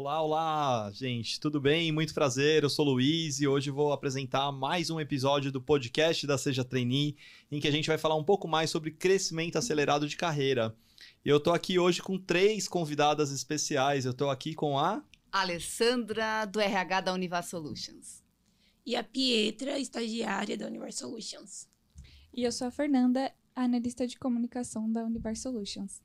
Olá, olá, gente, tudo bem? Muito prazer, eu sou o Luiz e hoje vou apresentar mais um episódio do podcast da Seja Trainee, em que a gente vai falar um pouco mais sobre crescimento acelerado de carreira. E eu tô aqui hoje com três convidadas especiais. Eu tô aqui com a Alessandra do RH da Univar Solutions. E a Pietra, estagiária da Univar Solutions. E eu sou a Fernanda, analista de comunicação da Univar Solutions.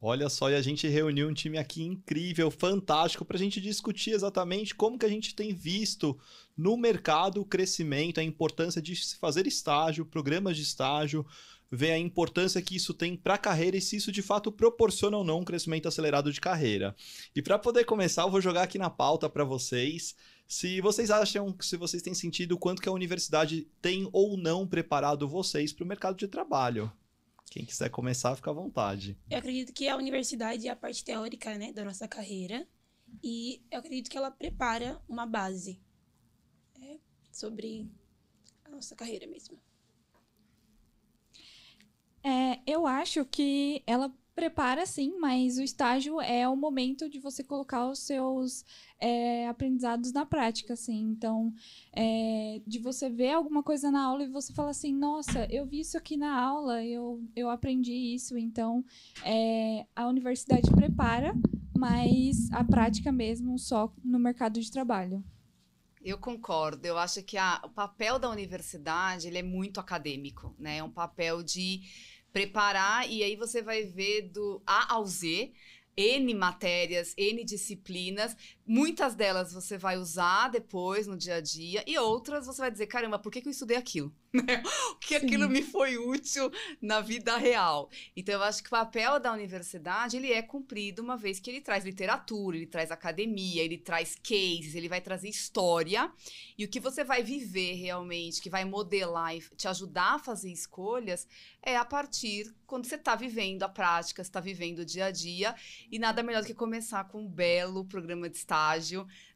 Olha só, e a gente reuniu um time aqui incrível, fantástico, para a gente discutir exatamente como que a gente tem visto no mercado o crescimento, a importância de se fazer estágio, programas de estágio, ver a importância que isso tem para a carreira e se isso de fato proporciona ou não um crescimento acelerado de carreira. E para poder começar, eu vou jogar aqui na pauta para vocês se vocês acham, se vocês têm sentido quanto que a universidade tem ou não preparado vocês para o mercado de trabalho. Quem quiser começar, fica à vontade. Eu acredito que a universidade é a parte teórica, né, da nossa carreira. E eu acredito que ela prepara uma base é, sobre a nossa carreira mesmo. É, eu acho que ela prepara sim, mas o estágio é o momento de você colocar os seus é, aprendizados na prática, assim. Então, é, de você ver alguma coisa na aula e você falar assim, nossa, eu vi isso aqui na aula, eu, eu aprendi isso. Então, é, a universidade prepara, mas a prática mesmo só no mercado de trabalho. Eu concordo. Eu acho que a, o papel da universidade ele é muito acadêmico, né? É um papel de preparar e aí você vai ver do A ao Z N matérias, N disciplinas. Muitas delas você vai usar depois no dia a dia, e outras você vai dizer: caramba, por que, que eu estudei aquilo? o que aquilo me foi útil na vida real. Então, eu acho que o papel da universidade ele é cumprido uma vez que ele traz literatura, ele traz academia, ele traz cases, ele vai trazer história. E o que você vai viver realmente, que vai modelar e te ajudar a fazer escolhas, é a partir quando você está vivendo a prática, está vivendo o dia a dia. E nada melhor do que começar com um belo programa de estágio,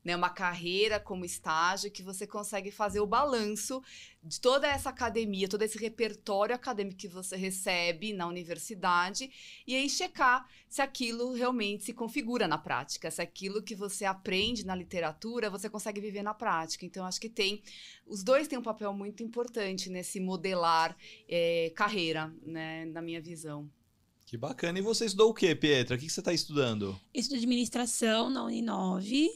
né, uma carreira como estágio, que você consegue fazer o balanço de toda essa academia, todo esse repertório acadêmico que você recebe na universidade, e aí checar se aquilo realmente se configura na prática, se aquilo que você aprende na literatura você consegue viver na prática. Então, acho que tem. Os dois têm um papel muito importante nesse modelar é, carreira, né, na minha visão. Que bacana. E você estudou o quê, Pietra? O que você está estudando? Estudo administração na Uninove.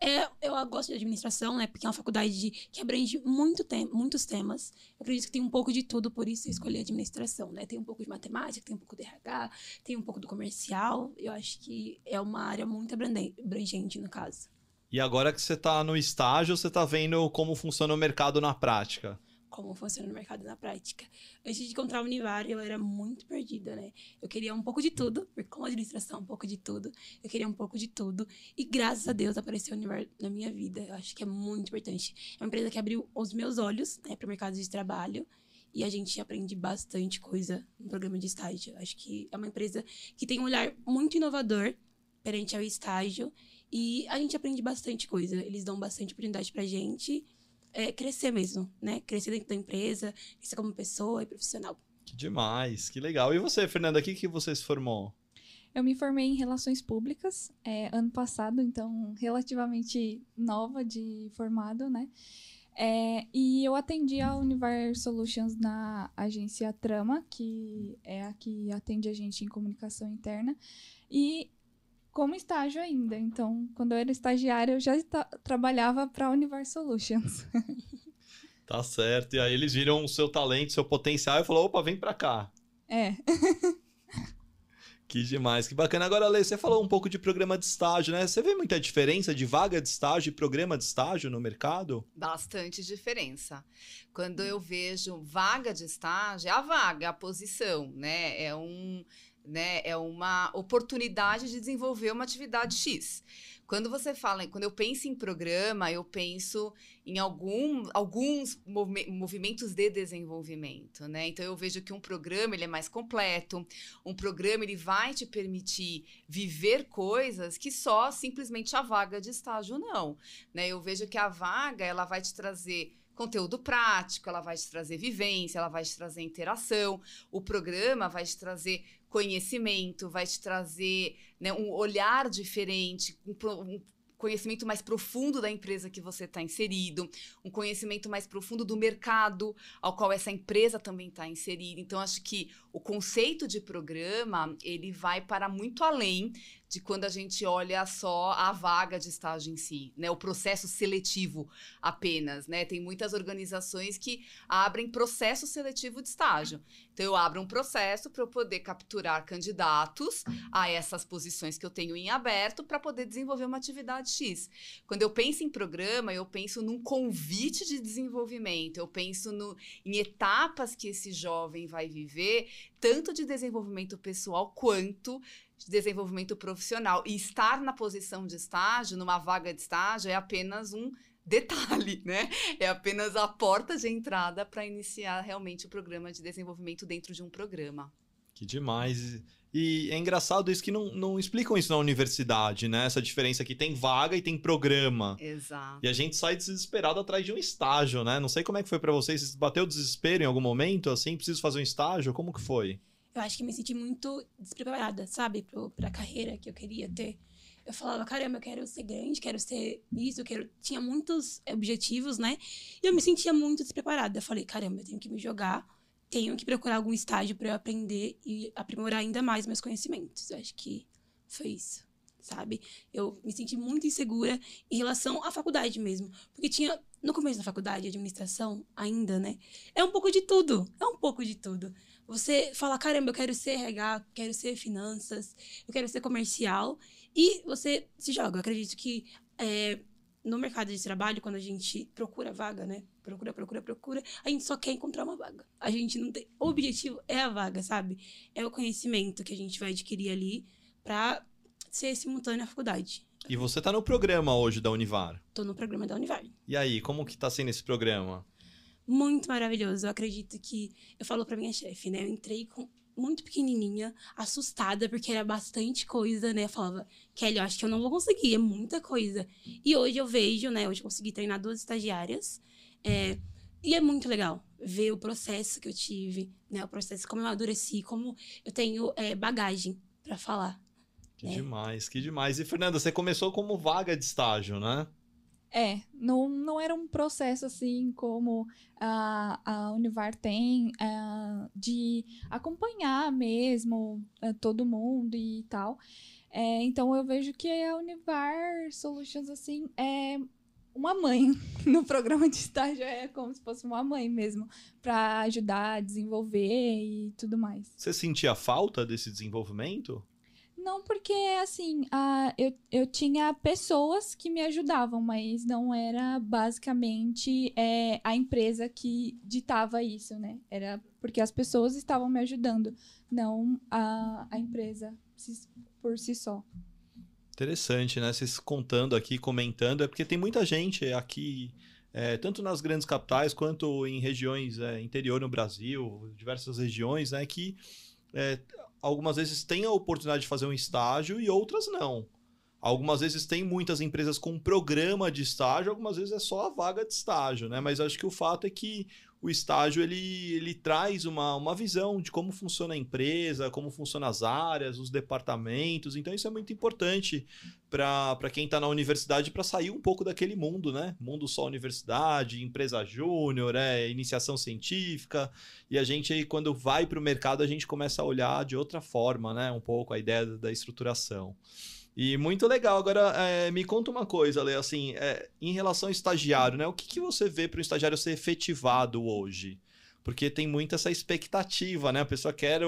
É, eu gosto de administração, né? Porque é uma faculdade de, que abrange muito tem, muitos temas. Eu acredito que tem um pouco de tudo, por isso eu escolhi administração, né? Tem um pouco de matemática, tem um pouco de RH, tem um pouco do comercial. Eu acho que é uma área muito abrangente, no caso. E agora que você está no estágio, você está vendo como funciona o mercado na prática como funciona o mercado na prática. Antes de encontrar o Univar, eu era muito perdida, né? Eu queria um pouco de tudo, com administração, um pouco de tudo. Eu queria um pouco de tudo. E graças a Deus apareceu o Univar na minha vida. Eu acho que é muito importante. É uma empresa que abriu os meus olhos né, para o mercado de trabalho. E a gente aprende bastante coisa no programa de estágio. Eu acho que é uma empresa que tem um olhar muito inovador perante ao estágio. E a gente aprende bastante coisa. Eles dão bastante oportunidade pra gente é, crescer mesmo, né? Crescer dentro da empresa, crescer como pessoa e profissional. Que demais, que legal. E você, Fernanda, o que, que você se formou? Eu me formei em Relações Públicas é, ano passado, então relativamente nova de formado, né? É, e eu atendi a Univar Solutions na agência Trama, que é a que atende a gente em comunicação interna. E como estágio ainda. Então, quando eu era estagiária, eu já trabalhava para a Universe Solutions. tá certo. E aí eles viram o seu talento, seu potencial e falou: opa, vem para cá. É. que demais, que bacana. Agora, Lê, você falou um pouco de programa de estágio, né? Você vê muita diferença de vaga de estágio e programa de estágio no mercado? Bastante diferença. Quando eu vejo vaga de estágio, é a vaga, a posição, né? É um né? É uma oportunidade de desenvolver uma atividade X. Quando você fala, quando eu penso em programa, eu penso em algum, alguns movimentos de desenvolvimento, né? Então eu vejo que um programa ele é mais completo, um programa ele vai te permitir viver coisas que só simplesmente a vaga de estágio não, né? Eu vejo que a vaga ela vai te trazer conteúdo prático, ela vai te trazer vivência, ela vai te trazer interação, o programa vai te trazer conhecimento, vai te trazer né, um olhar diferente, um, um conhecimento mais profundo da empresa que você está inserido, um conhecimento mais profundo do mercado ao qual essa empresa também está inserida. Então, acho que o conceito de programa ele vai para muito além de quando a gente olha só a vaga de estágio em si, né? O processo seletivo apenas, né? Tem muitas organizações que abrem processo seletivo de estágio. Então eu abro um processo para eu poder capturar candidatos a essas posições que eu tenho em aberto para poder desenvolver uma atividade X. Quando eu penso em programa, eu penso num convite de desenvolvimento, eu penso no, em etapas que esse jovem vai viver, tanto de desenvolvimento pessoal quanto de desenvolvimento profissional. E estar na posição de estágio, numa vaga de estágio, é apenas um detalhe, né? É apenas a porta de entrada para iniciar realmente o programa de desenvolvimento dentro de um programa. Que demais. E é engraçado isso que não, não explicam isso na universidade, né? Essa diferença que tem vaga e tem programa. Exato. E a gente sai desesperado atrás de um estágio, né? Não sei como é que foi para vocês. Vocês bateu desespero em algum momento, assim? Preciso fazer um estágio? Como que foi? eu acho que me senti muito despreparada, sabe, pro, pra carreira que eu queria ter. Eu falava, caramba, eu quero ser grande, quero ser isso, eu quero. Tinha muitos objetivos, né? E eu me sentia muito despreparada. Eu falei, caramba, eu tenho que me jogar, tenho que procurar algum estágio para eu aprender e aprimorar ainda mais meus conhecimentos. Eu acho que foi isso, sabe? Eu me senti muito insegura em relação à faculdade mesmo. Porque tinha, no começo da faculdade, administração ainda, né? É um pouco de tudo. É um pouco de tudo. Você fala, caramba, eu quero ser RH, quero ser finanças, eu quero ser comercial. E você se joga. Eu acredito que é, no mercado de trabalho, quando a gente procura vaga, né? Procura, procura, procura, a gente só quer encontrar uma vaga. A gente não tem. O objetivo é a vaga, sabe? É o conhecimento que a gente vai adquirir ali para ser simultâneo à faculdade. E você tá no programa hoje da Univar? Tô no programa da Univar. E aí, como que tá sendo esse programa? muito maravilhoso. Eu acredito que. Eu falo pra minha chefe, né? Eu entrei com muito pequenininha, assustada, porque era bastante coisa, né? Eu falava, Kelly, eu acho que eu não vou conseguir, é muita coisa. E hoje eu vejo, né? Hoje eu consegui treinar duas estagiárias. É, e é muito legal ver o processo que eu tive, né? O processo, como eu amadureci, como eu tenho é, bagagem para falar. Que né? demais, que demais. E, Fernanda, você começou como vaga de estágio, né? É, não, não era um processo assim como a, a Univar tem uh, de acompanhar mesmo uh, todo mundo e tal. É, então eu vejo que a Univar Solutions assim é uma mãe no programa de estágio é como se fosse uma mãe mesmo para ajudar a desenvolver e tudo mais. Você sentia falta desse desenvolvimento? Não, porque, assim, a, eu, eu tinha pessoas que me ajudavam, mas não era basicamente é, a empresa que ditava isso, né? Era porque as pessoas estavam me ajudando, não a, a empresa por si só. Interessante, né? Vocês contando aqui, comentando, é porque tem muita gente aqui, é, tanto nas grandes capitais quanto em regiões é, interior no Brasil, diversas regiões, né? Que é, algumas vezes tem a oportunidade de fazer um estágio e outras não. Algumas vezes tem muitas empresas com programa de estágio, algumas vezes é só a vaga de estágio, né? Mas acho que o fato é que o estágio ele, ele traz uma, uma visão de como funciona a empresa, como funcionam as áreas, os departamentos. Então, isso é muito importante para quem está na universidade para sair um pouco daquele mundo, né? Mundo só universidade, empresa júnior, é, iniciação científica. E a gente quando vai para o mercado, a gente começa a olhar de outra forma, né? Um pouco a ideia da estruturação. E muito legal. Agora, é, me conta uma coisa, Lê, assim, é, em relação ao estagiário, né? O que, que você vê para o estagiário ser efetivado hoje? Porque tem muito essa expectativa, né? A pessoa quer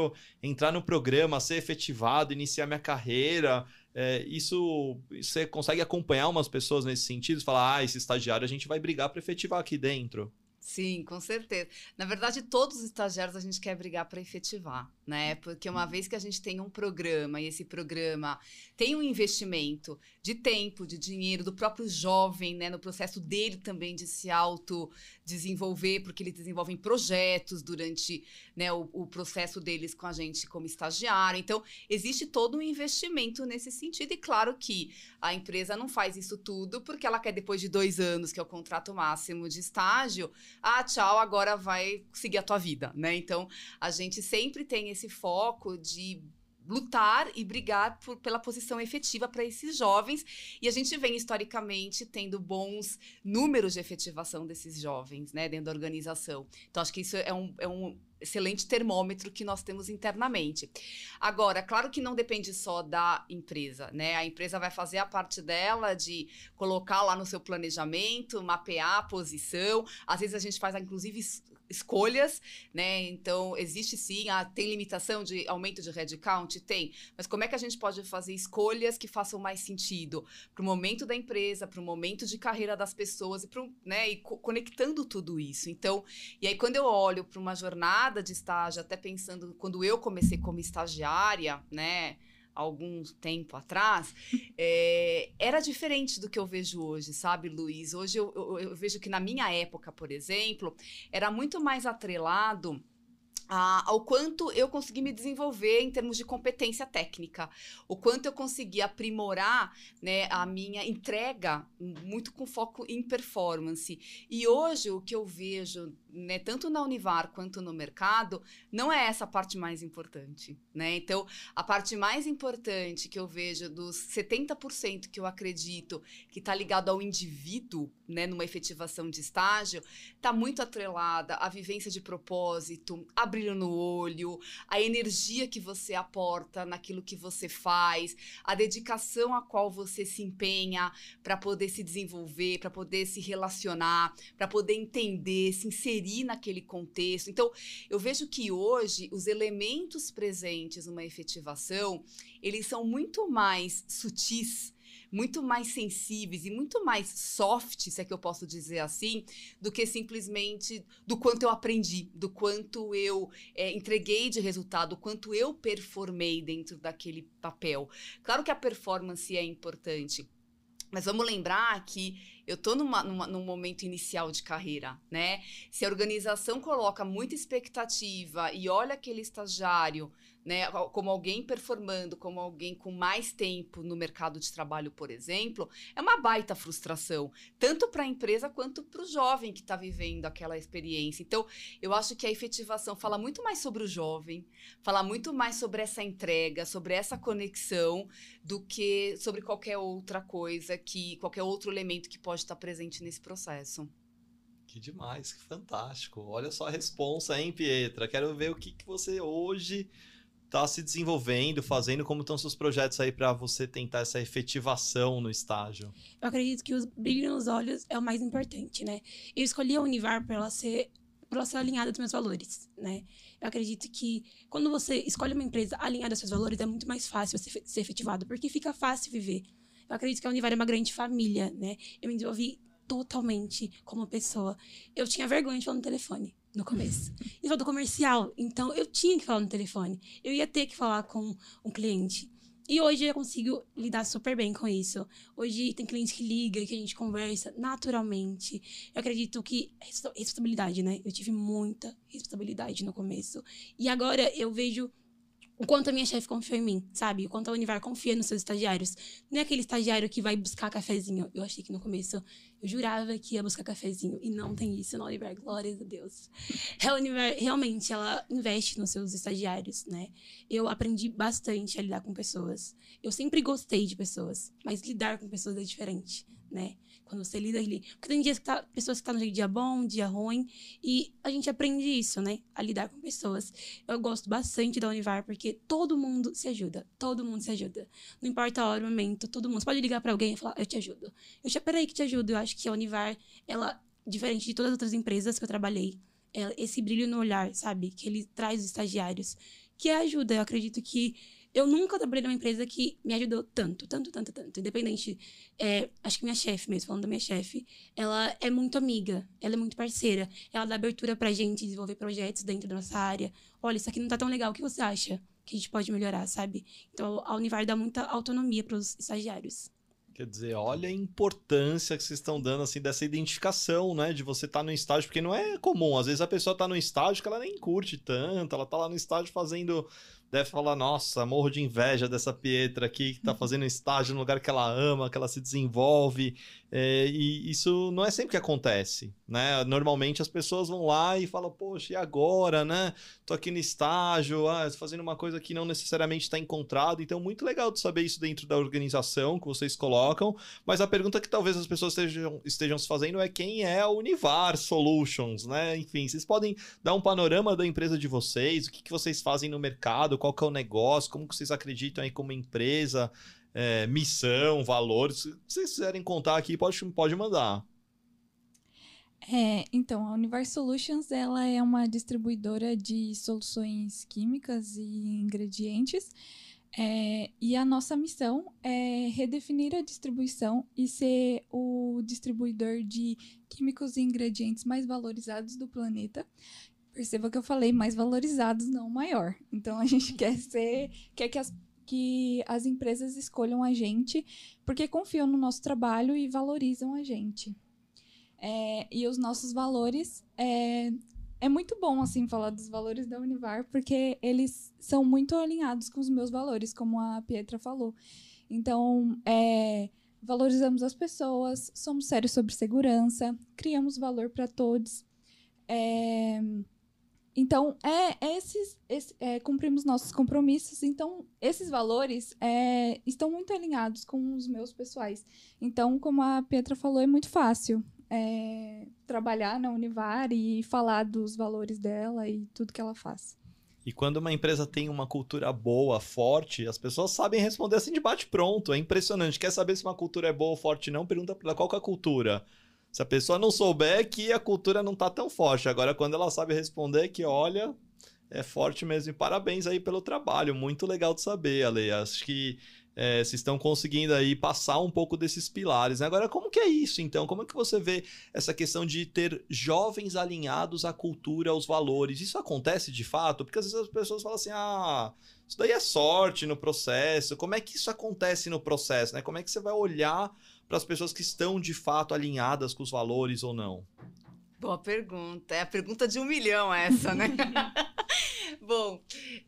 entrar no programa, ser efetivado, iniciar minha carreira. É, isso você consegue acompanhar umas pessoas nesse sentido? Falar, ah, esse estagiário a gente vai brigar para efetivar aqui dentro. Sim, com certeza. Na verdade, todos os estagiários a gente quer brigar para efetivar, né? Porque uma vez que a gente tem um programa e esse programa tem um investimento de tempo, de dinheiro do próprio jovem, né, no processo dele também de se auto desenvolver, porque eles desenvolvem projetos durante, né, o, o processo deles com a gente como estagiário. Então, existe todo um investimento nesse sentido e claro que a empresa não faz isso tudo porque ela quer depois de dois anos, que é o contrato máximo de estágio, ah, tchau, agora vai seguir a tua vida, né? Então, a gente sempre tem esse foco de lutar e brigar por, pela posição efetiva para esses jovens. E a gente vem historicamente tendo bons números de efetivação desses jovens, né, dentro da organização. Então, acho que isso é um, é um excelente termômetro que nós temos internamente. Agora, claro que não depende só da empresa, né? A empresa vai fazer a parte dela de colocar lá no seu planejamento, mapear a posição. Às vezes a gente faz, inclusive, escolhas, né? Então, existe sim, ah, tem limitação de aumento de headcount? Tem. Mas como é que a gente pode fazer escolhas que façam mais sentido para o momento da empresa, para o momento de carreira das pessoas e, pro, né, e co conectando tudo isso? Então, e aí quando eu olho para uma jornada de estágio, até pensando quando eu comecei como estagiária, né? Algum tempo atrás, é, era diferente do que eu vejo hoje, sabe, Luiz? Hoje eu, eu, eu vejo que na minha época, por exemplo, era muito mais atrelado ao quanto eu consegui me desenvolver em termos de competência técnica, o quanto eu consegui aprimorar né, a minha entrega, muito com foco em performance. E hoje o que eu vejo, né, tanto na Univar quanto no mercado, não é essa a parte mais importante. Né? Então, a parte mais importante que eu vejo dos 70% que eu acredito que está ligado ao indivíduo, né, numa efetivação de estágio, está muito atrelada à vivência de propósito, a brilho no olho, a energia que você aporta naquilo que você faz, a dedicação a qual você se empenha para poder se desenvolver, para poder se relacionar, para poder entender, se inserir naquele contexto. Então, eu vejo que hoje os elementos presentes numa efetivação, eles são muito mais sutis muito mais sensíveis e muito mais soft, se é que eu posso dizer assim, do que simplesmente do quanto eu aprendi, do quanto eu é, entreguei de resultado, do quanto eu performei dentro daquele papel. Claro que a performance é importante. Mas vamos lembrar que eu estou numa, numa, num momento inicial de carreira, né? Se a organização coloca muita expectativa e olha aquele estagiário né, como alguém performando, como alguém com mais tempo no mercado de trabalho, por exemplo, é uma baita frustração, tanto para a empresa quanto para o jovem que está vivendo aquela experiência. Então, eu acho que a efetivação fala muito mais sobre o jovem, fala muito mais sobre essa entrega, sobre essa conexão, do que sobre qualquer outra coisa, que qualquer outro elemento que pode estar tá presente nesse processo. Que demais, que fantástico. Olha só a responsa, hein, Pietra? Quero ver o que, que você hoje está se desenvolvendo, fazendo, como estão seus projetos aí para você tentar essa efetivação no estágio? Eu acredito que o brilho nos olhos é o mais importante, né? Eu escolhi a Univar para ela ser para ser alinhada dos meus valores, né? Eu acredito que quando você escolhe uma empresa alinhada aos seus valores, é muito mais fácil você ser efetivado, porque fica fácil viver. Eu acredito que a Univar é uma grande família, né? Eu me desenvolvi totalmente como pessoa. Eu tinha vergonha de falar no telefone no começo. E do comercial, então eu tinha que falar no telefone. Eu ia ter que falar com um cliente. E hoje eu consigo lidar super bem com isso. Hoje tem cliente que liga, que a gente conversa naturalmente. Eu acredito que responsabilidade, né? Eu tive muita responsabilidade no começo. E agora eu vejo o quanto a minha chefe confiou em mim, sabe? O quanto a Univar confia nos seus estagiários. Não é aquele estagiário que vai buscar cafezinho. Eu achei que no começo eu jurava que ia buscar cafezinho. E não tem isso na Univar, glórias a Deus. A Univar, realmente, ela investe nos seus estagiários, né? Eu aprendi bastante a lidar com pessoas. Eu sempre gostei de pessoas, mas lidar com pessoas é diferente, né? Quando você lida ali. Porque tem dias que tá, pessoas que estão tá no dia bom, dia ruim. E a gente aprende isso, né? A lidar com pessoas. Eu gosto bastante da Univar, porque todo mundo se ajuda. Todo mundo se ajuda. Não importa a hora, o momento, todo mundo. Você pode ligar para alguém e falar, eu te ajudo. Eu te peraí que te ajudo. Eu acho que a Univar, ela, diferente de todas as outras empresas que eu trabalhei, ela, esse brilho no olhar, sabe? Que ele traz os estagiários. Que ajuda. Eu acredito que eu nunca trabalhei numa empresa que me ajudou tanto, tanto, tanto, tanto. Independente. É, acho que minha chefe mesmo, falando da minha chefe, ela é muito amiga, ela é muito parceira. Ela dá abertura pra gente desenvolver projetos dentro da nossa área. Olha, isso aqui não tá tão legal, o que você acha? Que a gente pode melhorar, sabe? Então a Univar dá muita autonomia para os estagiários. Quer dizer, olha a importância que vocês estão dando assim dessa identificação, né, de você estar tá no estágio, porque não é comum. Às vezes a pessoa está no estágio que ela nem curte tanto, ela está lá no estágio fazendo deve falar: nossa, morro de inveja dessa Pietra aqui que tá fazendo estágio no lugar que ela ama, que ela se desenvolve. É, e isso não é sempre que acontece, né? Normalmente as pessoas vão lá e falam, poxa, e agora, né? Tô aqui no estágio, ah, fazendo uma coisa que não necessariamente está encontrado. Então, muito legal de saber isso dentro da organização que vocês colocam. Mas a pergunta que talvez as pessoas estejam, estejam se fazendo é quem é a Univar Solutions, né? Enfim, vocês podem dar um panorama da empresa de vocês, o que, que vocês fazem no mercado, qual que é o negócio, como que vocês acreditam aí como empresa é, missão, valores. Se vocês quiserem contar aqui, pode, pode mandar. É, então, a Universe Solutions ela é uma distribuidora de soluções químicas e ingredientes. É, e a nossa missão é redefinir a distribuição e ser o distribuidor de químicos e ingredientes mais valorizados do planeta. Perceba que eu falei mais valorizados, não maior. Então a gente quer ser, quer que as que as empresas escolham a gente porque confiam no nosso trabalho e valorizam a gente. É, e os nossos valores é, é muito bom assim falar dos valores da Univar porque eles são muito alinhados com os meus valores, como a Pietra falou. Então, é, valorizamos as pessoas, somos sérios sobre segurança, criamos valor para todos. É, então, é, é esses, esse, é, cumprimos nossos compromissos. Então, esses valores é, estão muito alinhados com os meus pessoais. Então, como a Petra falou, é muito fácil é, trabalhar na Univar e falar dos valores dela e tudo que ela faz. E quando uma empresa tem uma cultura boa, forte, as pessoas sabem responder assim de bate-pronto. É impressionante. Quer saber se uma cultura é boa ou forte? Não, pergunta para qual é a cultura. Se a pessoa não souber é que a cultura não tá tão forte. Agora, quando ela sabe responder, é que olha, é forte mesmo. E parabéns aí pelo trabalho. Muito legal de saber, Ale. Acho que é, vocês estão conseguindo aí passar um pouco desses pilares. Né? Agora, como que é isso, então? Como é que você vê essa questão de ter jovens alinhados à cultura, aos valores? Isso acontece de fato? Porque às vezes as pessoas falam assim, ah, isso daí é sorte no processo. Como é que isso acontece no processo? Né? Como é que você vai olhar para as pessoas que estão de fato alinhadas com os valores ou não? Boa pergunta. É a pergunta de um milhão essa, né? Bom,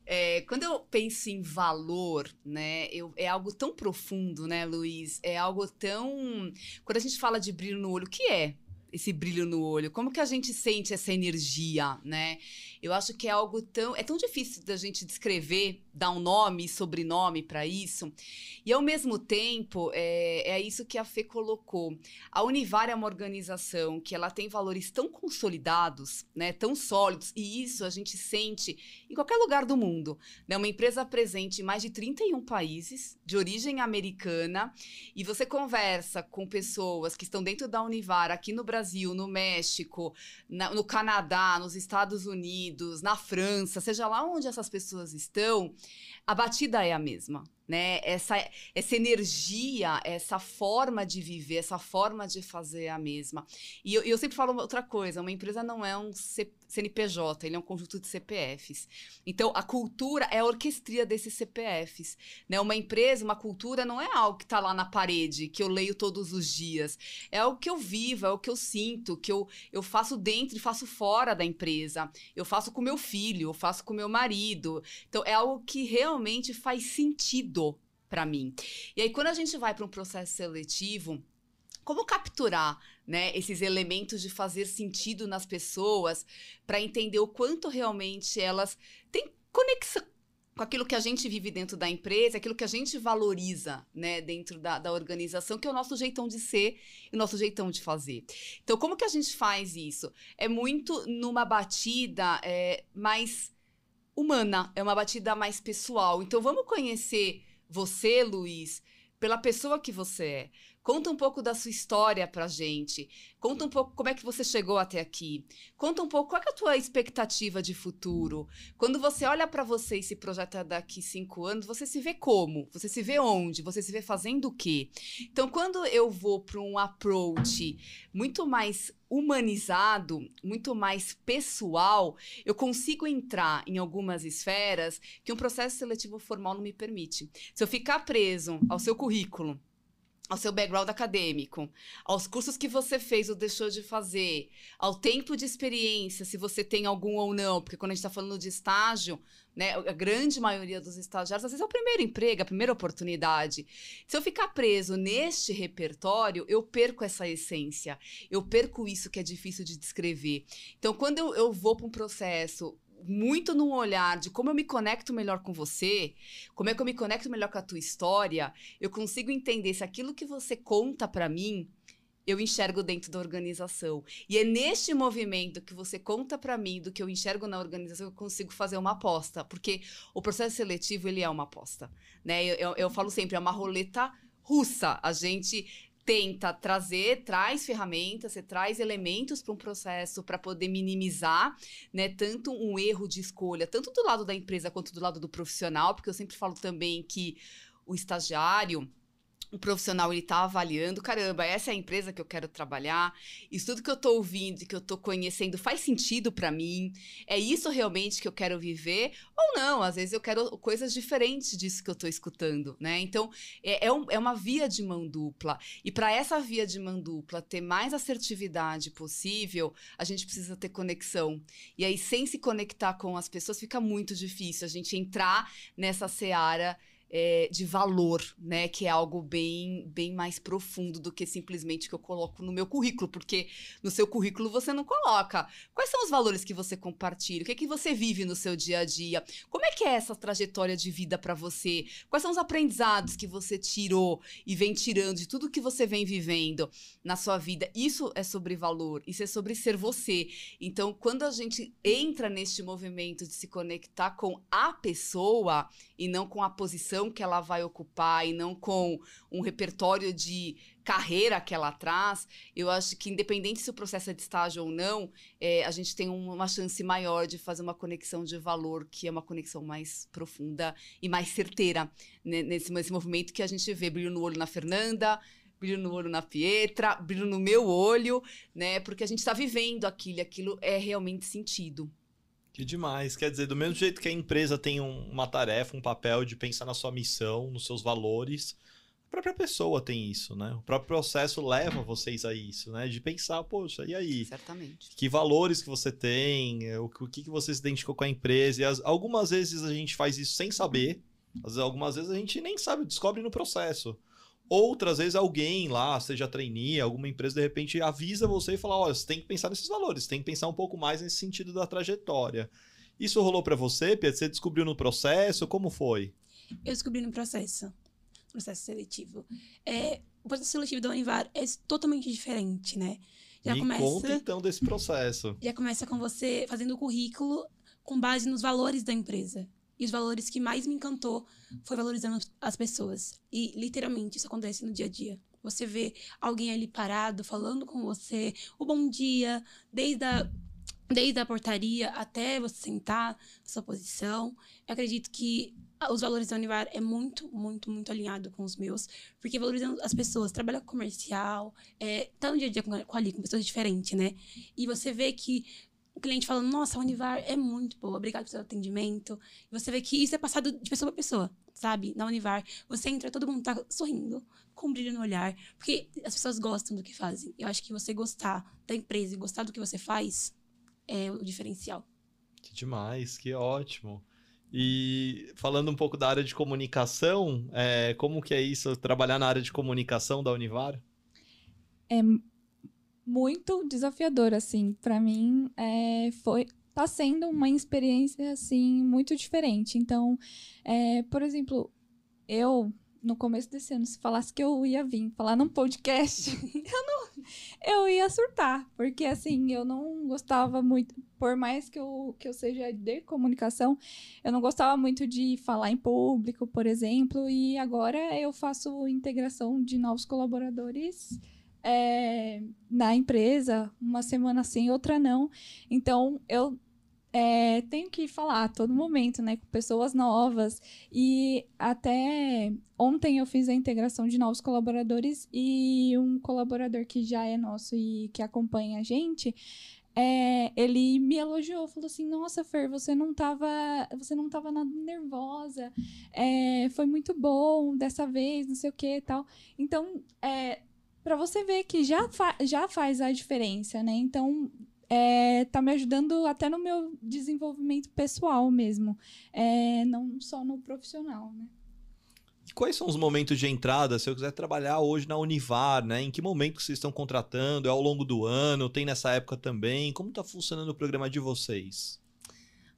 é, quando eu penso em valor, né, eu, é algo tão profundo, né, Luiz? É algo tão. Quando a gente fala de brilho no olho, o que é esse brilho no olho? Como que a gente sente essa energia, né? Eu acho que é algo tão. É tão difícil da gente descrever, dar um nome e sobrenome para isso. E ao mesmo tempo, é, é isso que a Fê colocou. A Univar é uma organização que ela tem valores tão consolidados, né, tão sólidos, e isso a gente sente em qualquer lugar do mundo. Né? Uma empresa presente em mais de 31 países, de origem americana, e você conversa com pessoas que estão dentro da Univar, aqui no Brasil, no México, na, no Canadá, nos Estados Unidos na França, seja lá onde essas pessoas estão, a batida é a mesma né? Essa, essa energia, essa forma de viver, essa forma de fazer a mesma. E eu, eu sempre falo outra coisa: uma empresa não é um CNPJ, ele é um conjunto de CPFs. Então, a cultura é a orquestria desses CPFs. Né? Uma empresa, uma cultura não é algo que está lá na parede, que eu leio todos os dias. É o que eu vivo, é o que eu sinto, que eu, eu faço dentro e faço fora da empresa. Eu faço com meu filho, eu faço com meu marido. Então, é algo que realmente faz sentido para mim. E aí, quando a gente vai para um processo seletivo, como capturar né, esses elementos de fazer sentido nas pessoas para entender o quanto realmente elas têm conexão com aquilo que a gente vive dentro da empresa, aquilo que a gente valoriza né, dentro da, da organização, que é o nosso jeitão de ser e o nosso jeitão de fazer. Então, como que a gente faz isso? É muito numa batida é, mais humana, é uma batida mais pessoal. Então, vamos conhecer você, Luiz, pela pessoa que você é. Conta um pouco da sua história pra gente. Conta um pouco como é que você chegou até aqui. Conta um pouco qual é a tua expectativa de futuro. Quando você olha para você e se projeta daqui cinco anos, você se vê como? Você se vê onde? Você se vê fazendo o quê? Então, quando eu vou para um approach muito mais humanizado, muito mais pessoal, eu consigo entrar em algumas esferas que um processo seletivo formal não me permite. Se eu ficar preso ao seu currículo, ao seu background acadêmico, aos cursos que você fez ou deixou de fazer, ao tempo de experiência, se você tem algum ou não, porque quando a gente está falando de estágio, né, a grande maioria dos estagiários, às vezes é o primeiro emprego, a primeira oportunidade. Se eu ficar preso neste repertório, eu perco essa essência, eu perco isso que é difícil de descrever. Então, quando eu, eu vou para um processo muito no olhar de como eu me conecto melhor com você, como é que eu me conecto melhor com a tua história, eu consigo entender se aquilo que você conta para mim eu enxergo dentro da organização. E é neste movimento que você conta para mim do que eu enxergo na organização que eu consigo fazer uma aposta, porque o processo seletivo ele é uma aposta, né? Eu, eu, eu falo sempre é uma roleta russa. A gente tenta trazer, traz ferramentas, você traz elementos para um processo para poder minimizar, né, tanto um erro de escolha, tanto do lado da empresa quanto do lado do profissional, porque eu sempre falo também que o estagiário o profissional ele tá avaliando, caramba, essa é a empresa que eu quero trabalhar, isso tudo que eu tô ouvindo, que eu tô conhecendo faz sentido para mim, é isso realmente que eu quero viver, ou não, às vezes eu quero coisas diferentes disso que eu tô escutando, né? Então, é, é, um, é uma via de mão dupla, e para essa via de mão dupla ter mais assertividade possível, a gente precisa ter conexão, e aí sem se conectar com as pessoas fica muito difícil a gente entrar nessa seara é, de valor, né? Que é algo bem, bem mais profundo do que simplesmente que eu coloco no meu currículo, porque no seu currículo você não coloca. Quais são os valores que você compartilha? O que é que você vive no seu dia a dia? Como é que é essa trajetória de vida para você? Quais são os aprendizados que você tirou e vem tirando de tudo que você vem vivendo na sua vida? Isso é sobre valor, isso é sobre ser você. Então, quando a gente entra neste movimento de se conectar com a pessoa e não com a posição que ela vai ocupar e não com um repertório de carreira que ela traz, eu acho que independente se o processo é de estágio ou não, é, a gente tem uma chance maior de fazer uma conexão de valor, que é uma conexão mais profunda e mais certeira né, nesse, nesse movimento que a gente vê brilho no olho na Fernanda, brilho no olho na Pietra, brilho no meu olho, né? Porque a gente está vivendo aquilo, e aquilo é realmente sentido. Que demais. Quer dizer, do mesmo jeito que a empresa tem um, uma tarefa, um papel de pensar na sua missão, nos seus valores, a própria pessoa tem isso, né? O próprio processo leva vocês a isso, né? De pensar, poxa, e aí? Certamente. Que valores que você tem, o, o que, que você se identificou com a empresa. E as, algumas vezes a gente faz isso sem saber, algumas vezes a gente nem sabe, descobre no processo. Outras vezes alguém lá, seja trainee, alguma empresa, de repente avisa você e fala: olha, você tem que pensar nesses valores, tem que pensar um pouco mais nesse sentido da trajetória. Isso rolou para você, Pedro? Você descobriu no processo? Como foi? Eu descobri no processo. Processo seletivo. É, o processo seletivo da Univar é totalmente diferente, né? Já Me começa, conta então desse processo. Já começa com você fazendo o currículo com base nos valores da empresa. E os valores que mais me encantou foi valorizando as pessoas. E literalmente isso acontece no dia a dia. Você vê alguém ali parado, falando com você, o bom dia, desde a, desde a portaria até você sentar na sua posição. Eu acredito que os valores da Univar é muito, muito, muito alinhado com os meus, porque valorizando as pessoas, trabalha com comercial, é, tá no dia a dia com, com ali, com pessoas diferentes, né? E você vê que o cliente falando, nossa, a Univar é muito boa, obrigado pelo seu atendimento. E você vê que isso é passado de pessoa para pessoa, sabe? Na Univar, você entra, todo mundo tá sorrindo, com um brilho no olhar, porque as pessoas gostam do que fazem. Eu acho que você gostar da empresa e gostar do que você faz é o diferencial. Que demais, que ótimo. E falando um pouco da área de comunicação, é, como que é isso, trabalhar na área de comunicação da Univar? É muito desafiador, assim. para mim, é, foi tá sendo uma experiência, assim, muito diferente. Então, é, por exemplo, eu, no começo desse ano, se falasse que eu ia vir falar num podcast, eu não... Eu ia surtar, porque, assim, eu não gostava muito... Por mais que eu, que eu seja de comunicação, eu não gostava muito de falar em público, por exemplo, e agora eu faço integração de novos colaboradores é, na empresa, uma semana sim, outra não. Então, eu é, tenho que falar a todo momento, né, com pessoas novas. E até ontem eu fiz a integração de novos colaboradores e um colaborador que já é nosso e que acompanha a gente é, ele me elogiou, falou assim: Nossa, Fer, você não tava, você não tava nada nervosa, é, foi muito bom dessa vez, não sei o que e tal. Então, é, para você ver que já, fa já faz a diferença, né? Então, é, tá me ajudando até no meu desenvolvimento pessoal mesmo, é, não só no profissional, né? Quais são os momentos de entrada, se eu quiser trabalhar hoje na Univar, né? Em que momento vocês estão contratando? É ao longo do ano? Tem nessa época também? Como está funcionando o programa de vocês?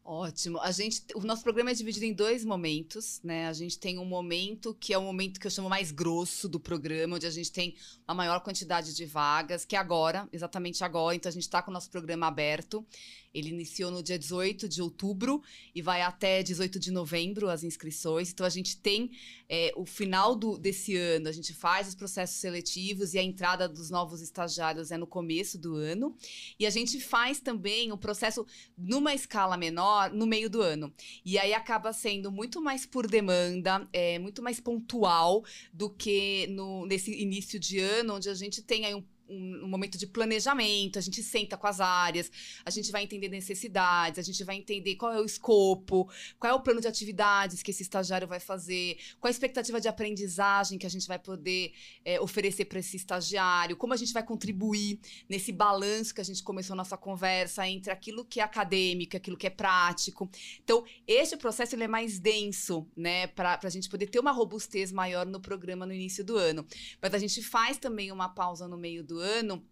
Ótimo. A gente, o nosso programa é dividido em dois momentos, né? A gente tem um momento que é o momento que eu chamo mais grosso do programa, onde a gente tem a maior quantidade de vagas, que é agora, exatamente agora. Então a gente está com o nosso programa aberto. Ele iniciou no dia 18 de outubro e vai até 18 de novembro as inscrições. Então a gente tem é, o final do, desse ano, a gente faz os processos seletivos e a entrada dos novos estagiários é no começo do ano. E a gente faz também o processo numa escala menor no meio do ano. E aí acaba sendo muito mais por demanda, é, muito mais pontual do que no, nesse início de ano, onde a gente tem aí um um, momento de planejamento, a gente senta com as áreas, a gente vai entender necessidades, a gente vai entender qual é o escopo, qual é o plano de atividades que esse estagiário vai fazer, qual a expectativa de aprendizagem que a gente vai poder é, oferecer para esse estagiário, como a gente vai contribuir nesse balanço que a gente começou nossa conversa entre aquilo que é acadêmico, aquilo que é prático. Então, esse processo ele é mais denso, né, para a gente poder ter uma robustez maior no programa no início do ano. Mas a gente faz também uma pausa no meio do ano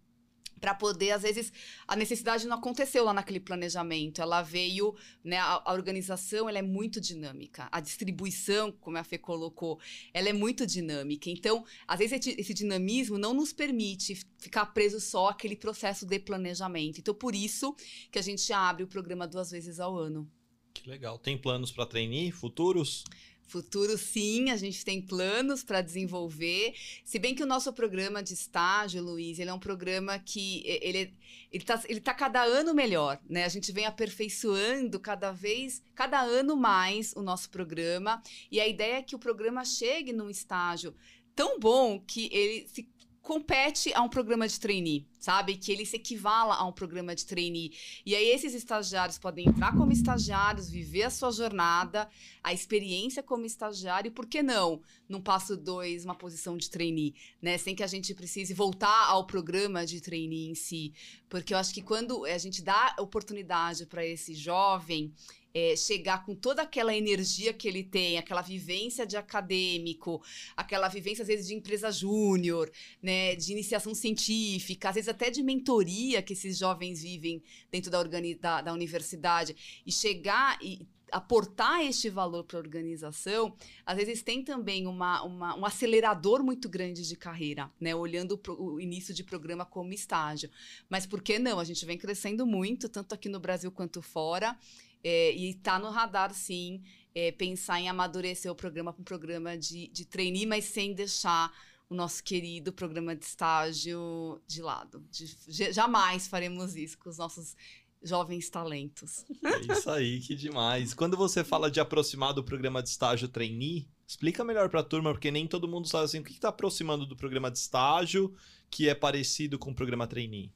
para poder, às vezes, a necessidade não aconteceu lá naquele planejamento, ela veio, né, a, a, organização, ela é muito dinâmica, a distribuição, como a Fê colocou, ela é muito dinâmica, então, às vezes esse, esse dinamismo não nos permite ficar preso só àquele processo de planejamento, então por isso que a gente abre o programa duas vezes ao ano. Que legal, tem planos para treinar futuros? Futuro, sim, a gente tem planos para desenvolver. Se bem que o nosso programa de estágio, Luiz, ele é um programa que ele está ele tá cada ano melhor, né? A gente vem aperfeiçoando cada vez, cada ano mais o nosso programa. E a ideia é que o programa chegue num estágio tão bom que ele se compete a um programa de trainee, sabe? Que ele se equivala a um programa de trainee. E aí esses estagiários podem entrar como estagiários, viver a sua jornada, a experiência como estagiário, e por que não, num passo dois, uma posição de trainee, né? Sem que a gente precise voltar ao programa de trainee em si. Porque eu acho que quando a gente dá oportunidade para esse jovem, é, chegar com toda aquela energia que ele tem, aquela vivência de acadêmico, aquela vivência, às vezes, de empresa júnior, né, de iniciação científica, às vezes até de mentoria que esses jovens vivem dentro da, da, da universidade, e chegar e aportar este valor para a organização, às vezes tem também uma, uma, um acelerador muito grande de carreira, né? Olhando pro, o início de programa como estágio. Mas por que não? A gente vem crescendo muito, tanto aqui no Brasil quanto fora. É, e está no radar, sim, é, pensar em amadurecer o programa para um programa de, de trainee, mas sem deixar o nosso querido programa de estágio de lado. De, jamais faremos isso com os nossos jovens talentos. É isso aí, que demais. Quando você fala de aproximar do programa de estágio trainee, explica melhor para a turma, porque nem todo mundo sabe assim, o que está aproximando do programa de estágio que é parecido com o programa trainee.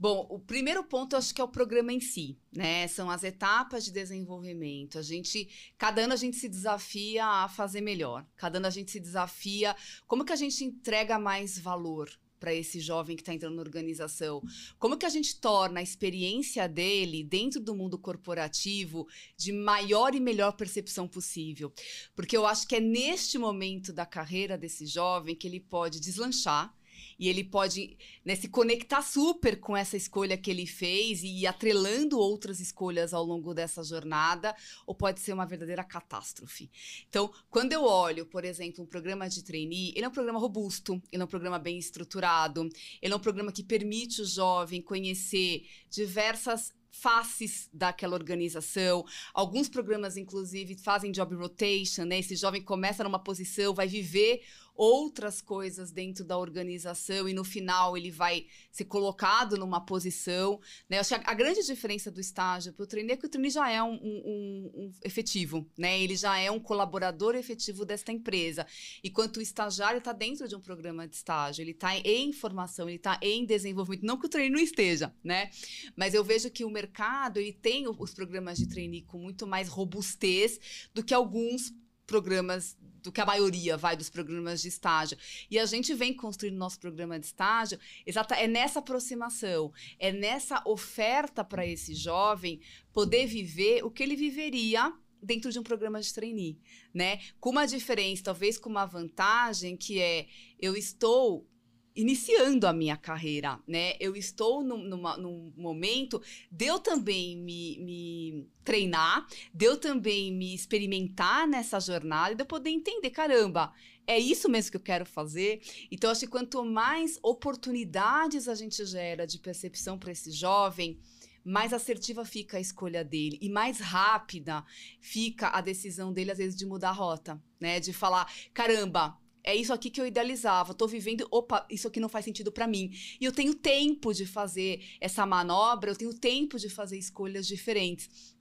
Bom, o primeiro ponto eu acho que é o programa em si, né? São as etapas de desenvolvimento. A gente, cada ano a gente se desafia a fazer melhor. Cada ano a gente se desafia como que a gente entrega mais valor para esse jovem que está entrando na organização? Como que a gente torna a experiência dele dentro do mundo corporativo de maior e melhor percepção possível? Porque eu acho que é neste momento da carreira desse jovem que ele pode deslanchar e ele pode né, se conectar super com essa escolha que ele fez e ir atrelando outras escolhas ao longo dessa jornada, ou pode ser uma verdadeira catástrofe. Então, quando eu olho, por exemplo, um programa de trainee, ele é um programa robusto, ele é um programa bem estruturado, ele é um programa que permite o jovem conhecer diversas faces daquela organização. Alguns programas, inclusive, fazem job rotation, né? Esse jovem começa numa posição, vai viver outras coisas dentro da organização e no final ele vai ser colocado numa posição. Né? Acho que a, a grande diferença do estágio para o trainee é que o trainee já é um, um, um, efetivo, né? ele já é um colaborador efetivo desta empresa. Enquanto o estagiário está dentro de um programa de estágio, ele está em formação, ele está em desenvolvimento. Não que o trainee não esteja, né? mas eu vejo que o mercado ele tem os programas de trainee com muito mais robustez do que alguns programas do que a maioria vai dos programas de estágio. E a gente vem construindo nosso programa de estágio, exata, é nessa aproximação, é nessa oferta para esse jovem poder viver o que ele viveria dentro de um programa de trainee, né? Com uma diferença, talvez com uma vantagem que é eu estou iniciando a minha carreira, né? Eu estou num, numa, num momento de eu também me, me, treinar, de eu também me experimentar nessa jornada de eu poder entender, caramba, é isso mesmo que eu quero fazer? Então, acho que quanto mais oportunidades a gente gera de percepção para esse jovem, mais assertiva fica a escolha dele e mais rápida fica a decisão dele, às vezes, de mudar a rota, né? De falar, caramba, é isso aqui que eu idealizava. Estou vivendo, opa, isso aqui não faz sentido para mim. E eu tenho tempo de fazer essa manobra, eu tenho tempo de fazer escolhas diferentes.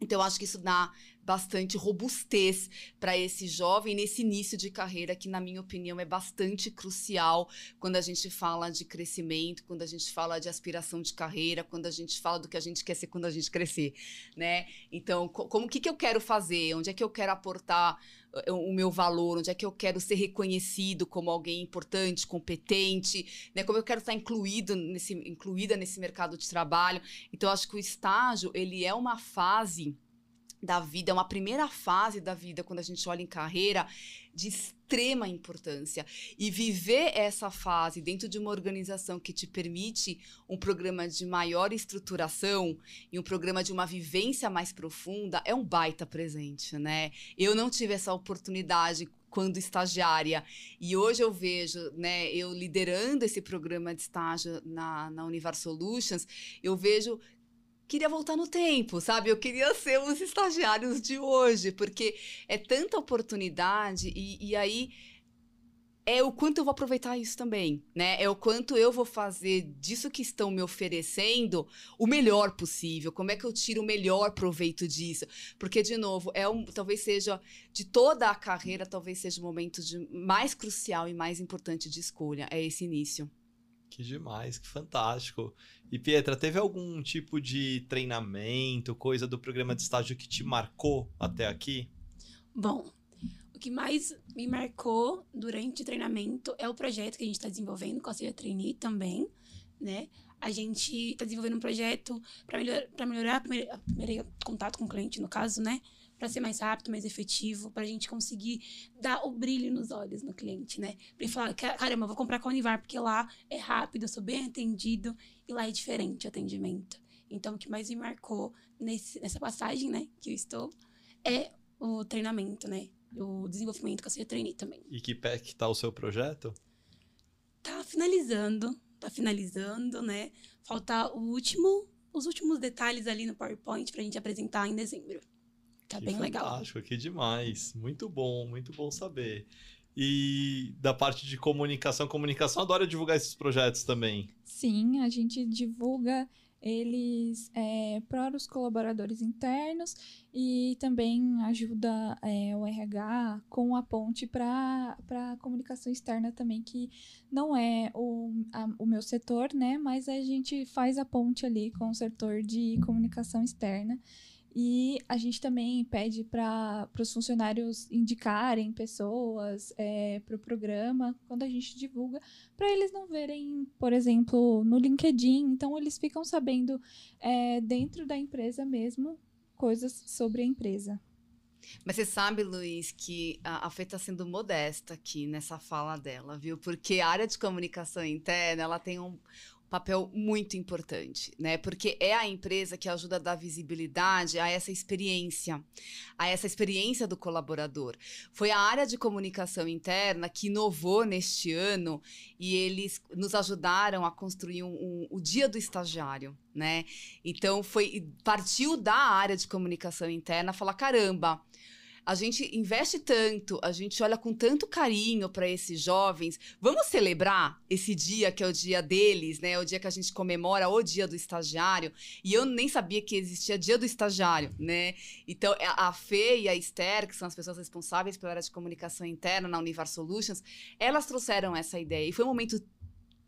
Então, eu acho que isso dá bastante robustez para esse jovem nesse início de carreira, que, na minha opinião, é bastante crucial quando a gente fala de crescimento, quando a gente fala de aspiração de carreira, quando a gente fala do que a gente quer ser quando a gente crescer, né? Então, como que, que eu quero fazer? Onde é que eu quero aportar eh, o meu valor, onde é que eu quero ser reconhecido como alguém importante, competente, né? Como eu quero estar incluído nesse, incluída nesse mercado de trabalho. Então, acho que o estágio, ele é uma fase da vida, é uma primeira fase da vida, quando a gente olha em carreira, de extrema importância. E viver essa fase dentro de uma organização que te permite um programa de maior estruturação e um programa de uma vivência mais profunda é um baita presente, né? Eu não tive essa oportunidade quando estagiária. E hoje eu vejo, né, eu liderando esse programa de estágio na, na Univar Solutions, eu vejo queria voltar no tempo, sabe? Eu queria ser os estagiários de hoje, porque é tanta oportunidade e, e aí é o quanto eu vou aproveitar isso também, né? É o quanto eu vou fazer disso que estão me oferecendo o melhor possível. Como é que eu tiro o melhor proveito disso? Porque de novo, é um, talvez seja de toda a carreira, talvez seja o momento de mais crucial e mais importante de escolha, é esse início. Que demais, que fantástico. E Pietra, teve algum tipo de treinamento, coisa do programa de estágio que te marcou até aqui? Bom, o que mais me marcou durante o treinamento é o projeto que a gente está desenvolvendo com a Seja Trainee também, né? A gente está desenvolvendo um projeto para melhor, melhorar o primeiro contato com o cliente, no caso, né? Para ser mais rápido, mais efetivo, para a gente conseguir dar o brilho nos olhos no cliente, né? Para ele falar, caramba, vou comprar com a Univar, porque lá é rápido, eu sou bem atendido e lá é diferente o atendimento. Então, o que mais me marcou nesse, nessa passagem, né, que eu estou, é o treinamento, né? O desenvolvimento que eu sei trainee também. E que pé que tá o seu projeto? Tá finalizando, tá finalizando, né? Falta o último, os últimos detalhes ali no PowerPoint para a gente apresentar em dezembro. Tá que bem legal. Fantástico, que demais. Muito bom, muito bom saber. E da parte de comunicação, comunicação adora divulgar esses projetos também. Sim, a gente divulga eles é, para os colaboradores internos e também ajuda é, o RH com a ponte para a comunicação externa também, que não é o, a, o meu setor, né? Mas a gente faz a ponte ali com o setor de comunicação externa. E a gente também pede para os funcionários indicarem pessoas é, para o programa quando a gente divulga, para eles não verem, por exemplo, no LinkedIn. Então, eles ficam sabendo é, dentro da empresa mesmo coisas sobre a empresa. Mas você sabe, Luiz, que a, a Fê está sendo modesta aqui nessa fala dela, viu? Porque a área de comunicação interna, ela tem um, papel muito importante, né? Porque é a empresa que ajuda a dar visibilidade a essa experiência, a essa experiência do colaborador. Foi a área de comunicação interna que inovou neste ano e eles nos ajudaram a construir um, um, o Dia do Estagiário, né? Então foi partiu da área de comunicação interna falar caramba a gente investe tanto, a gente olha com tanto carinho para esses jovens. Vamos celebrar esse dia que é o dia deles, né? O dia que a gente comemora o dia do estagiário. E eu nem sabia que existia dia do estagiário, né? Então, a Fê e a Esther, que são as pessoas responsáveis pela área de comunicação interna na Univar Solutions, elas trouxeram essa ideia. E foi um momento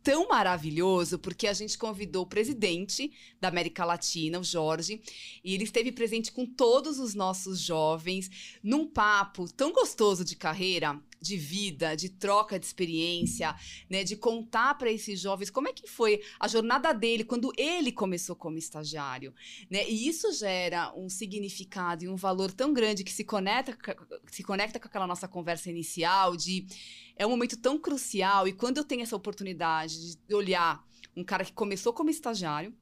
tão maravilhoso, porque a gente convidou o presidente da América Latina, o Jorge, e ele esteve presente com todos os nossos jovens num papo tão gostoso de carreira, de vida, de troca de experiência, né, de contar para esses jovens como é que foi a jornada dele quando ele começou como estagiário, né? E isso gera um significado e um valor tão grande que se conecta se conecta com aquela nossa conversa inicial de é um momento tão crucial e quando eu tenho essa oportunidade de olhar um cara que começou como estagiário,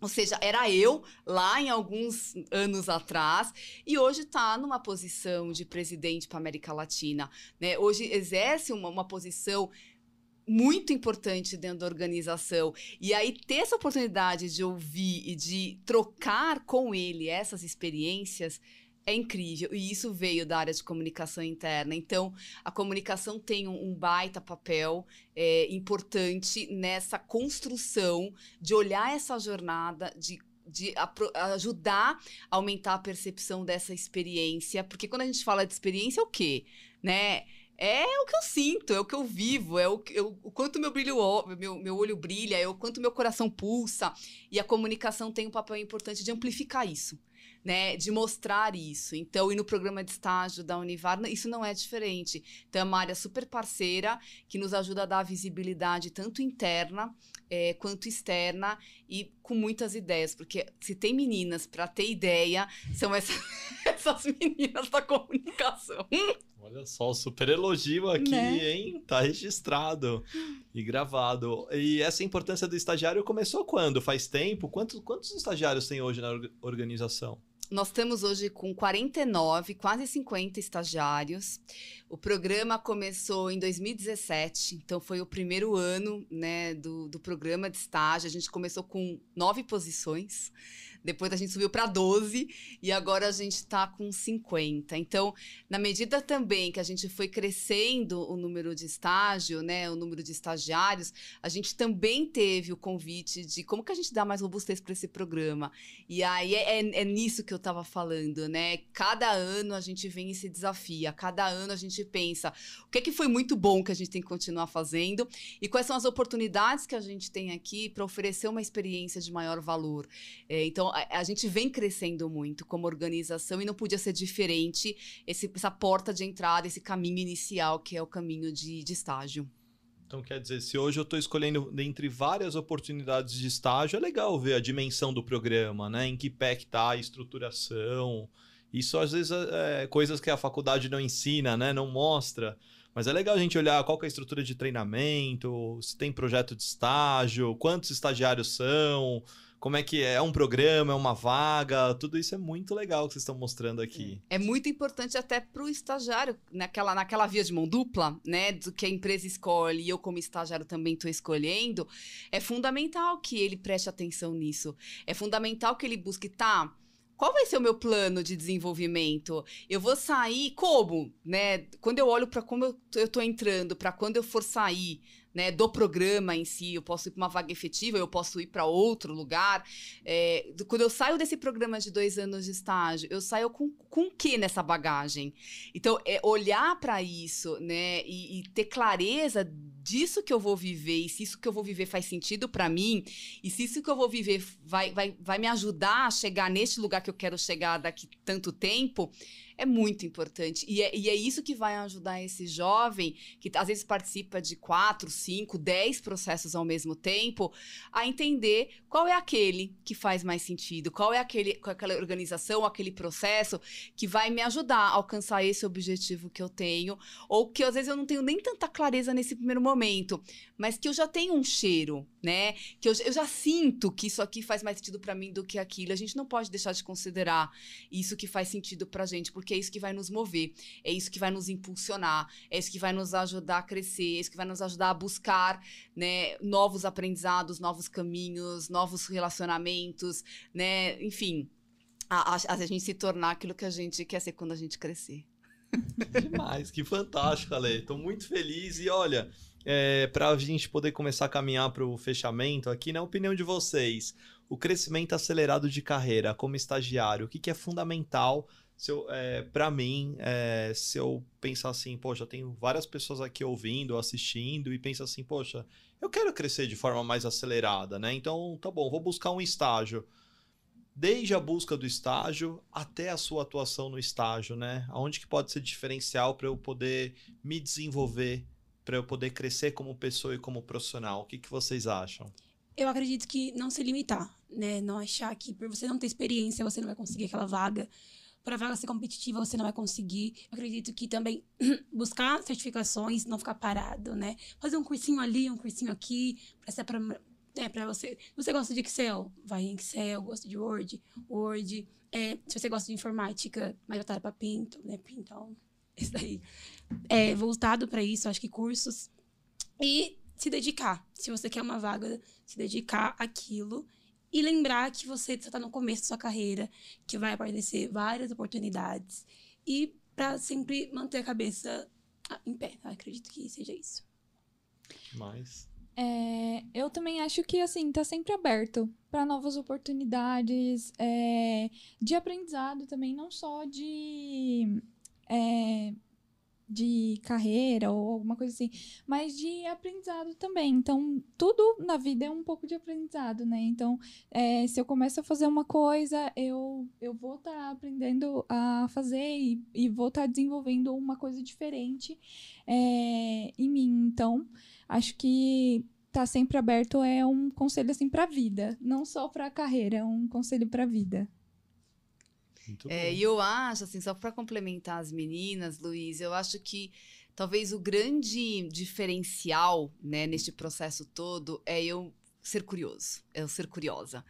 ou seja, era eu lá em alguns anos atrás e hoje está numa posição de presidente para a América Latina. Né? Hoje exerce uma, uma posição muito importante dentro da organização. E aí, ter essa oportunidade de ouvir e de trocar com ele essas experiências é incrível. E isso veio da área de comunicação interna. Então, a comunicação tem um, um baita papel é, importante nessa construção de olhar essa jornada, de de ajudar a aumentar a percepção dessa experiência, porque quando a gente fala de experiência, é o quê? Né? É o que eu sinto, é o que eu vivo, é o, eu, o quanto meu, brilho, meu, meu olho brilha, é o quanto meu coração pulsa. E a comunicação tem um papel importante de amplificar isso né, de mostrar isso. Então, e no programa de estágio da Univar, isso não é diferente. Então, é uma área super parceira que nos ajuda a dar visibilidade tanto interna é, quanto externa e com muitas ideias, porque se tem meninas para ter ideia, são essas, essas meninas da comunicação. Olha só, super elogio aqui, né? hein? Tá registrado e gravado. E essa importância do estagiário começou quando? Faz tempo? Quantos, quantos estagiários tem hoje na organização? Nós estamos hoje com 49, quase 50 estagiários. O programa começou em 2017, então foi o primeiro ano né, do, do programa de estágio. A gente começou com nove posições. Depois a gente subiu para 12 e agora a gente está com 50. Então, na medida também que a gente foi crescendo o número de estágio, né, o número de estagiários, a gente também teve o convite de como que a gente dá mais robustez para esse programa. E aí é, é, é nisso que eu estava falando, né? Cada ano a gente vem e se desafia, cada ano a gente pensa o que, é que foi muito bom que a gente tem que continuar fazendo e quais são as oportunidades que a gente tem aqui para oferecer uma experiência de maior valor. É, então, a, a, gente vem crescendo muito como organização e não podia ser diferente esse, essa porta de entrada, esse caminho inicial que é o caminho de, de estágio. Então, quer dizer, se hoje eu estou escolhendo dentre várias oportunidades de estágio, é legal ver a dimensão do programa, né? Em que pé que tá a estruturação. Isso, às vezes, é, é coisas que a faculdade não ensina, né? Não mostra. Mas é legal a gente olhar qual é a estrutura de treinamento, se tem projeto de estágio, quantos estagiários são, como é que é, é um programa, é uma vaga, tudo isso é muito legal que vocês estão mostrando aqui. É, é muito importante até para o estagiário, naquela, naquela via de mão dupla, né, do que a empresa escolhe e eu como estagiário também estou escolhendo, é fundamental que ele preste atenção nisso. É fundamental que ele busque, tá, qual vai ser o meu plano de desenvolvimento? Eu vou sair como, né? Quando eu olho para como eu, tô entrando, para quando eu for sair, né, do programa em si, eu posso ir para uma vaga efetiva, eu posso ir para outro lugar. É, quando eu saio desse programa de dois anos de estágio, eu saio com, com o que nessa bagagem? Então, é olhar para isso, né, e, e, ter clareza disso que eu vou viver, e se isso que eu vou viver faz sentido para mim, e se isso que eu vou viver vai, vai, vai me ajudar a chegar neste lugar que eu quero chegar daqui tanto tempo, é muito importante. E é, e é isso que vai ajudar esse jovem, que às vezes participa de quatro, cinco, dez processos ao mesmo tempo, a entender qual é aquele que faz mais sentido, qual é aquele, aquela organização, aquele processo que vai me ajudar a alcançar esse objetivo que eu tenho, ou que às vezes eu não tenho nem tanta clareza nesse primeiro momento, mas que eu já tenho um cheiro, né? Que eu, eu já sinto que isso aqui faz mais sentido para mim do que aquilo. A gente não pode deixar de considerar isso que faz sentido pra gente, porque é isso que vai nos mover, é isso que vai nos impulsionar, é isso que vai nos ajudar a crescer, é isso que vai nos ajudar a buscar, né, novos aprendizados, novos caminhos, novos relacionamentos, né? Enfim, a, a, a gente se tornar aquilo que a gente quer ser quando a gente crescer. Demais, que fantástico, Ale. Tô muito feliz e olha, é, para a gente poder começar a caminhar para o fechamento aqui, na opinião de vocês, o crescimento acelerado de carreira como estagiário, o que, que é fundamental é, para mim, é, se eu pensar assim, poxa, tenho várias pessoas aqui ouvindo, assistindo e pensa assim, poxa, eu quero crescer de forma mais acelerada, né? Então, tá bom, vou buscar um estágio desde a busca do estágio até a sua atuação no estágio, né? Aonde que pode ser diferencial para eu poder me desenvolver, para eu poder crescer como pessoa e como profissional? O que, que vocês acham? Eu acredito que não se limitar, né? Não achar que por você não ter experiência você não vai conseguir aquela vaga. Para a vaga ser competitiva você não vai conseguir. Eu acredito que também buscar certificações, não ficar parado, né? Fazer um cursinho ali, um cursinho aqui, para ser é, para você. Se você gosta de Excel, vai em Excel, gosta de Word, Word. É, se você gosta de informática, mais voltado para Pinto, né? Então, isso daí. É, voltado para isso, acho que cursos. E se dedicar. Se você quer uma vaga, se dedicar àquilo. E lembrar que você está no começo da sua carreira, que vai aparecer várias oportunidades. E para sempre manter a cabeça em pé. Eu acredito que seja isso. Mas é, eu também acho que, assim, tá sempre aberto para novas oportunidades é, de aprendizado também, não só de, é, de carreira ou alguma coisa assim, mas de aprendizado também. Então, tudo na vida é um pouco de aprendizado, né? Então, é, se eu começo a fazer uma coisa, eu, eu vou estar tá aprendendo a fazer e, e vou estar tá desenvolvendo uma coisa diferente é, em mim. Então, acho que tá sempre aberto é um conselho assim para a vida, não só para a carreira, é um conselho para a vida. É, e eu acho, assim, só para complementar as meninas, Luiz, eu acho que talvez o grande diferencial, né, neste processo todo é eu ser curioso, é o ser curiosa.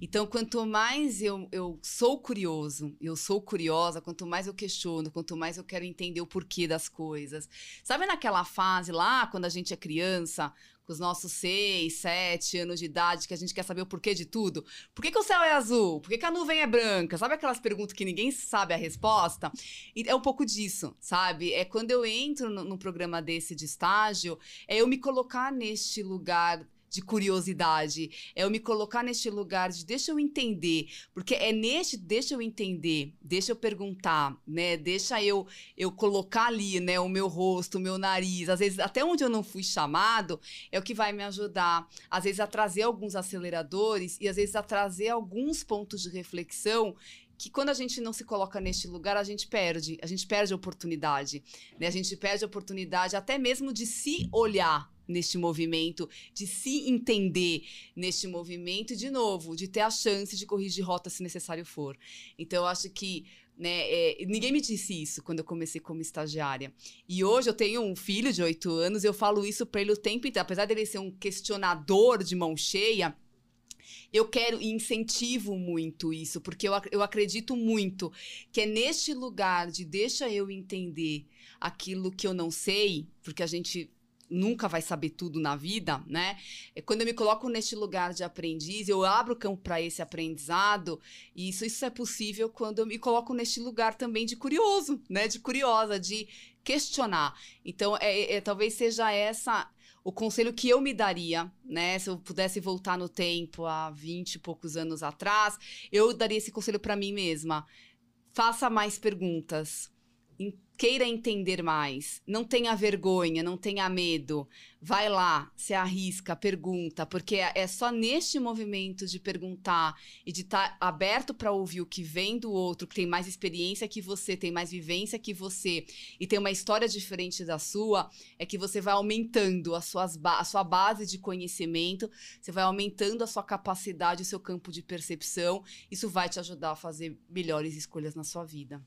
Então, quanto mais eu, eu sou curioso, eu sou curiosa, quanto mais eu questiono, quanto mais eu quero entender o porquê das coisas. Sabe naquela fase lá, quando a gente é criança, os nossos seis, sete anos de idade, que a gente quer saber o porquê de tudo? Por que, que o céu é azul? Por que, que a nuvem é branca? Sabe aquelas perguntas que ninguém sabe a resposta? E é um pouco disso, sabe? É quando eu entro num programa desse de estágio, é eu me colocar neste lugar de curiosidade, é eu me colocar neste lugar de deixa eu entender, porque é neste deixa eu entender, deixa eu perguntar, né? Deixa eu eu colocar ali, né, o meu rosto, o meu nariz, às vezes até onde eu não fui chamado, é o que vai me ajudar, às vezes a trazer alguns aceleradores e às vezes a trazer alguns pontos de reflexão que quando a gente não se coloca neste lugar, a gente perde, a gente perde a oportunidade, né? A gente perde a oportunidade até mesmo de se olhar, neste movimento, de se entender neste movimento e, de novo, de ter a chance de corrigir rota se necessário for. Então, eu acho que né? É, ninguém me disse isso quando eu comecei como estagiária. E hoje eu tenho um filho de oito anos, eu falo isso para ele o tempo inteiro. Apesar dele ser um questionador de mão cheia, eu quero e incentivo muito isso, porque eu, eu acredito muito que é neste lugar de deixa eu entender aquilo que eu não sei, porque a gente nunca vai saber tudo na vida, né? É quando eu me coloco neste lugar de aprendiz, eu abro o campo para esse aprendizado, e isso, isso é possível quando eu me coloco neste lugar também de curioso, né? De curiosa, de questionar. Então, é, é talvez seja essa o conselho que eu me daria, né? Se eu pudesse voltar no tempo há 20 e poucos anos atrás, eu daria esse conselho para mim mesma. Faça mais perguntas queira entender mais, não tenha vergonha, não tenha medo, vai lá, se arrisca, pergunta, porque é, é só neste movimento de perguntar e de estar tá aberto para ouvir o que vem do outro, que tem mais experiência que você, tem mais vivência que você e tem uma história diferente da sua, é que você vai aumentando as suas a sua base de conhecimento, você vai aumentando a sua capacidade, o seu campo de percepção, isso vai te ajudar a fazer melhores escolhas na sua vida.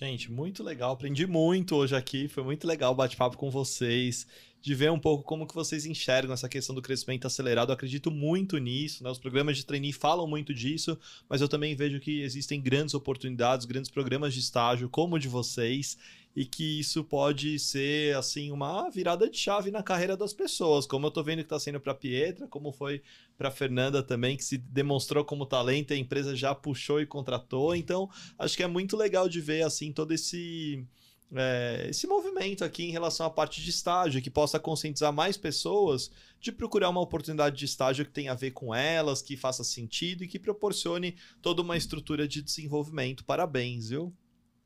Gente, muito legal. Aprendi muito hoje aqui. Foi muito legal o bate-papo com vocês, de ver um pouco como que vocês enxergam essa questão do crescimento acelerado. Eu acredito muito nisso, né? Os programas de trainee falam muito disso, mas eu também vejo que existem grandes oportunidades, grandes programas de estágio, como o de vocês. E que isso pode ser assim uma virada de chave na carreira das pessoas, como eu tô vendo que está sendo para Pietra, como foi para Fernanda também, que se demonstrou como talento, a empresa já puxou e contratou. Então, acho que é muito legal de ver assim todo esse é, esse movimento aqui em relação à parte de estágio, que possa conscientizar mais pessoas de procurar uma oportunidade de estágio que tenha a ver com elas, que faça sentido e que proporcione toda uma estrutura de desenvolvimento. Parabéns, viu?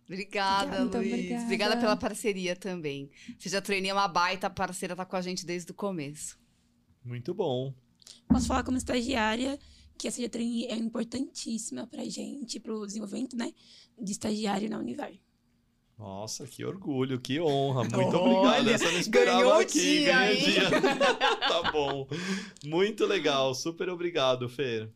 Obrigada, Muito Luiz. obrigada. Obrigada pela parceria também. Seja é uma baita parceira, tá com a gente desde o começo. Muito bom. Posso falar como estagiária que a Seja Trainee é importantíssima pra gente, pro desenvolvimento, né, de estagiário na Univar. Nossa, que orgulho, que honra. Muito Olha, obrigado. Essa eu não esperava ganhou o aqui. dia, ganhei dia. tá bom. Muito legal. Super obrigado, Fer.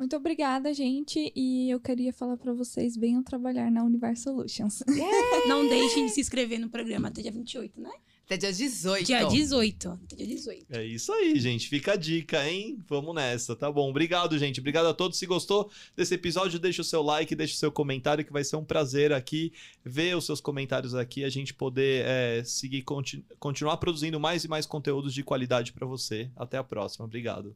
Muito obrigada, gente. E eu queria falar pra vocês: venham trabalhar na Universe Solutions. Não deixem de se inscrever no programa até dia 28, né? Até dia 18. Dia 18. Até dia 18. É isso aí, gente. Fica a dica, hein? Vamos nessa, tá bom? Obrigado, gente. Obrigado a todos. Se gostou desse episódio, deixa o seu like, deixa o seu comentário, que vai ser um prazer aqui ver os seus comentários aqui, a gente poder é, seguir, conti- continuar produzindo mais e mais conteúdos de qualidade para você. Até a próxima. Obrigado.